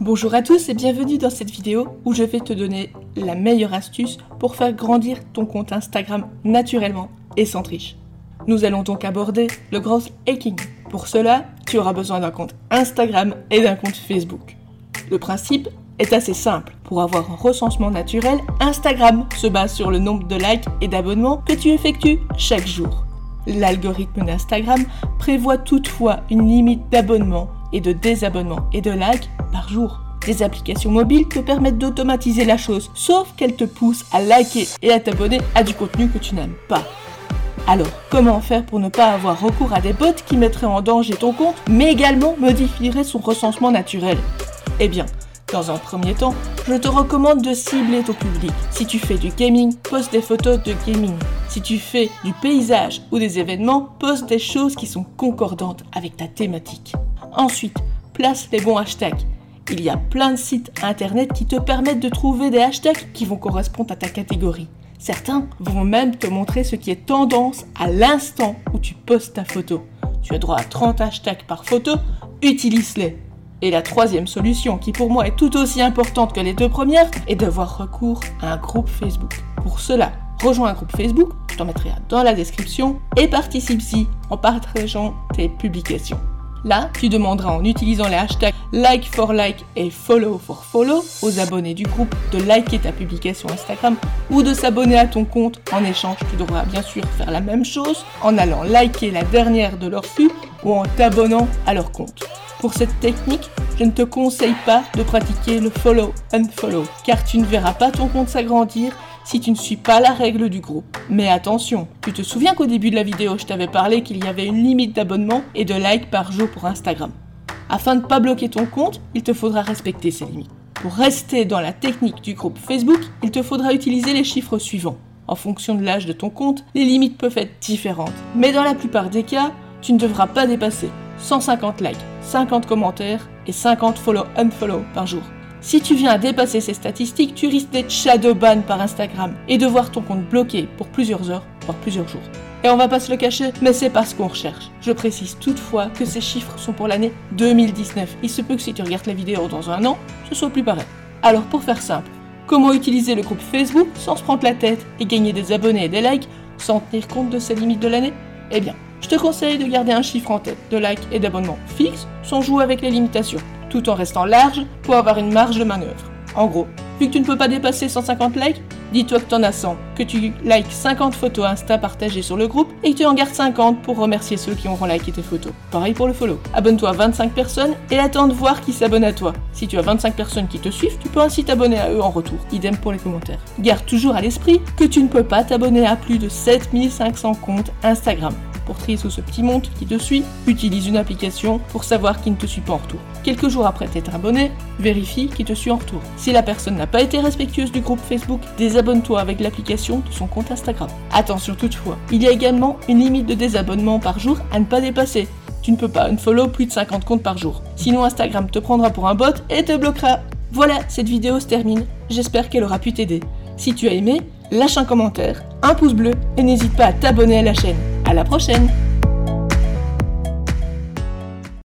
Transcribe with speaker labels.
Speaker 1: Bonjour à tous et bienvenue dans cette vidéo où je vais te donner la meilleure astuce pour faire grandir ton compte Instagram naturellement et sans triche. Nous allons donc aborder le growth hacking. Pour cela, tu auras besoin d'un compte Instagram et d'un compte Facebook. Le principe est assez simple. Pour avoir un recensement naturel, Instagram se base sur le nombre de likes et d'abonnements que tu effectues chaque jour. L'algorithme d'Instagram prévoit toutefois une limite d'abonnements et de désabonnements et de likes par jour. Des applications mobiles te permettent d'automatiser la chose, sauf qu'elles te poussent à liker et à t'abonner à du contenu que tu n'aimes pas. Alors, comment faire pour ne pas avoir recours à des bots qui mettraient en danger ton compte, mais également modifieraient son recensement naturel? Eh bien, dans un premier temps, je te recommande de cibler ton public. Si tu fais du gaming, poste des photos de gaming. Si tu fais du paysage ou des événements, poste des choses qui sont concordantes avec ta thématique. Ensuite, place les bons hashtags. Il y a plein de sites internet qui te permettent de trouver des hashtags qui vont correspondre à ta catégorie. Certains vont même te montrer ce qui est tendance à l'instant où tu postes ta photo. Tu as droit à 30 hashtags par photo, utilise-les. Et la troisième solution, qui pour moi est tout aussi importante que les deux premières, est d'avoir recours à un groupe Facebook. Pour cela, rejoins un groupe Facebook, je t'en mettrai dans la description, et participe-y en partageant tes publications. Là, tu demanderas en utilisant les hashtags like for like et follow for follow aux abonnés du groupe de liker ta publication Instagram ou de s'abonner à ton compte. En échange, tu devras bien sûr faire la même chose en allant liker la dernière de leur flux ou en t'abonnant à leur compte. Pour cette technique, je ne te conseille pas de pratiquer le follow and follow car tu ne verras pas ton compte s'agrandir si tu ne suis pas la règle du groupe. Mais attention, tu te souviens qu'au début de la vidéo, je t'avais parlé qu'il y avait une limite d'abonnement et de likes par jour pour Instagram. Afin de ne pas bloquer ton compte, il te faudra respecter ces limites. Pour rester dans la technique du groupe Facebook, il te faudra utiliser les chiffres suivants. En fonction de l'âge de ton compte, les limites peuvent être différentes. Mais dans la plupart des cas, tu ne devras pas dépasser 150 likes, 50 commentaires et 50 follow-unfollow par jour. Si tu viens à dépasser ces statistiques, tu risques d'être shadowban par Instagram et de voir ton compte bloqué pour plusieurs heures, voire plusieurs jours. Et on va pas se le cacher, mais c'est pas ce qu'on recherche. Je précise toutefois que ces chiffres sont pour l'année 2019. Il se peut que si tu regardes la vidéo dans un an, ce soit plus pareil. Alors pour faire simple, comment utiliser le groupe Facebook sans se prendre la tête et gagner des abonnés et des likes sans tenir compte de ces limites de l'année? Eh bien, je te conseille de garder un chiffre en tête de likes et d'abonnements fixe sans jouer avec les limitations tout en restant large pour avoir une marge de manœuvre. En gros, vu que tu ne peux pas dépasser 150 likes, dis-toi que tu en as 100, que tu likes 50 photos Insta partagées sur le groupe et que tu en gardes 50 pour remercier ceux qui auront liké tes photos. Pareil pour le follow. Abonne-toi à 25 personnes et attends de voir qui s'abonne à toi. Si tu as 25 personnes qui te suivent, tu peux ainsi t'abonner à eux en retour. Idem pour les commentaires. Garde toujours à l'esprit que tu ne peux pas t'abonner à plus de 7500 comptes Instagram pour trier ce petit monde qui te suit, utilise une application pour savoir qui ne te suit pas en retour. Quelques jours après t'être abonné, vérifie qui te suit en retour. Si la personne n'a pas été respectueuse du groupe Facebook, désabonne-toi avec l'application de son compte Instagram. Attention toutefois, il y a également une limite de désabonnement par jour à ne pas dépasser. Tu ne peux pas unfollow plus de 50 comptes par jour. Sinon Instagram te prendra pour un bot et te bloquera. Voilà, cette vidéo se termine. J'espère qu'elle aura pu t'aider. Si tu as aimé, lâche un commentaire, un pouce bleu et n'hésite pas à t'abonner à la chaîne. À la prochaine